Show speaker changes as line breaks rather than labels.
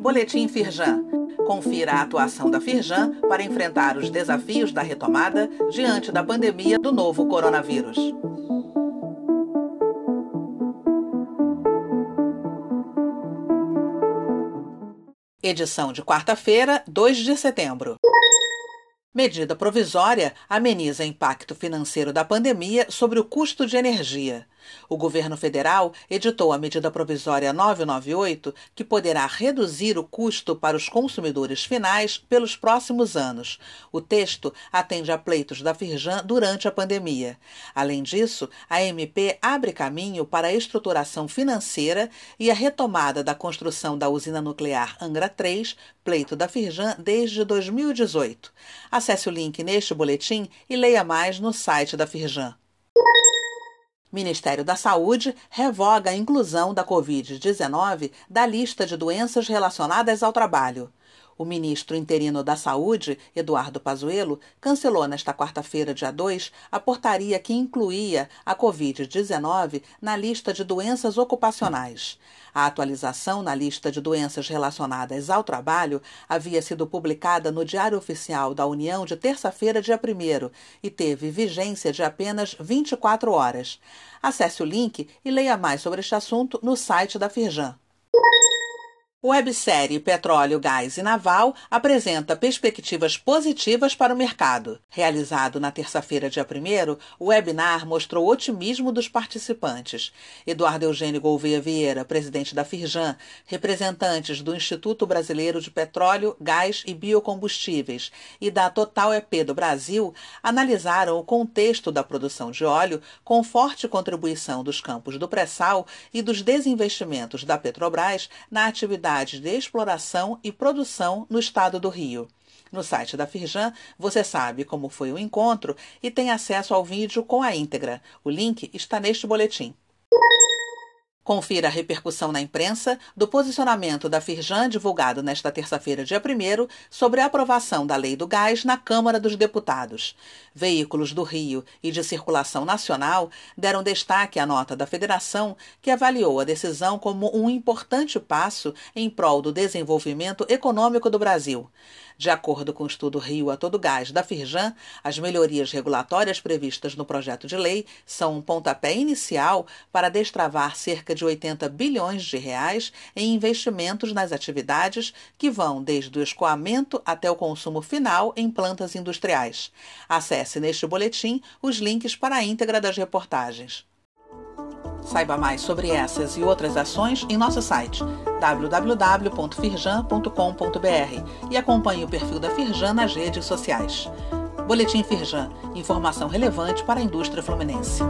Boletim Firjan. Confira a atuação da Firjan para enfrentar os desafios da retomada diante da pandemia do novo coronavírus. Edição de quarta-feira, 2 de setembro. Medida provisória ameniza impacto financeiro da pandemia sobre o custo de energia. O governo federal editou a medida provisória 998, que poderá reduzir o custo para os consumidores finais pelos próximos anos. O texto atende a pleitos da Firjan durante a pandemia. Além disso, a MP abre caminho para a estruturação financeira e a retomada da construção da usina nuclear Angra 3, pleito da Firjan desde 2018. Acesse o link neste boletim e leia mais no site da Firjan. Ministério da Saúde revoga a inclusão da Covid-19 da lista de doenças relacionadas ao trabalho. O ministro interino da Saúde, Eduardo Pazuello, cancelou nesta quarta-feira, dia 2, a portaria que incluía a Covid-19 na lista de doenças ocupacionais. A atualização na lista de doenças relacionadas ao trabalho havia sido publicada no Diário Oficial da União de terça-feira, dia 1 e teve vigência de apenas 24 horas. Acesse o link e leia mais sobre este assunto no site da Firjan. Websérie Petróleo, Gás e Naval apresenta perspectivas positivas para o mercado. Realizado na terça-feira, dia 1, o webinar mostrou otimismo dos participantes. Eduardo Eugênio Gouveia Vieira, presidente da Firjan, representantes do Instituto Brasileiro de Petróleo, Gás e Biocombustíveis e da Total EP do Brasil analisaram o contexto da produção de óleo com forte contribuição dos campos do pré-sal e dos desinvestimentos da Petrobras na atividade atividades de exploração e produção no estado do Rio. No site da Firjan, você sabe como foi o encontro e tem acesso ao vídeo com a íntegra. O link está neste boletim. Confira a repercussão na imprensa do posicionamento da Firjan divulgado nesta terça-feira, dia 1 sobre a aprovação da Lei do Gás na Câmara dos Deputados. Veículos do Rio e de circulação nacional deram destaque à nota da Federação, que avaliou a decisão como um importante passo em prol do desenvolvimento econômico do Brasil. De acordo com o estudo Rio a Todo Gás da Firjan, as melhorias regulatórias previstas no projeto de lei são um pontapé inicial para destravar cerca de 80 bilhões de reais em investimentos nas atividades que vão desde o escoamento até o consumo final em plantas industriais. Acesse neste boletim os links para a íntegra das reportagens. Saiba mais sobre essas e outras ações em nosso site www.firjan.com.br e acompanhe o perfil da Firjan nas redes sociais. Boletim Firjan, informação relevante para a indústria fluminense.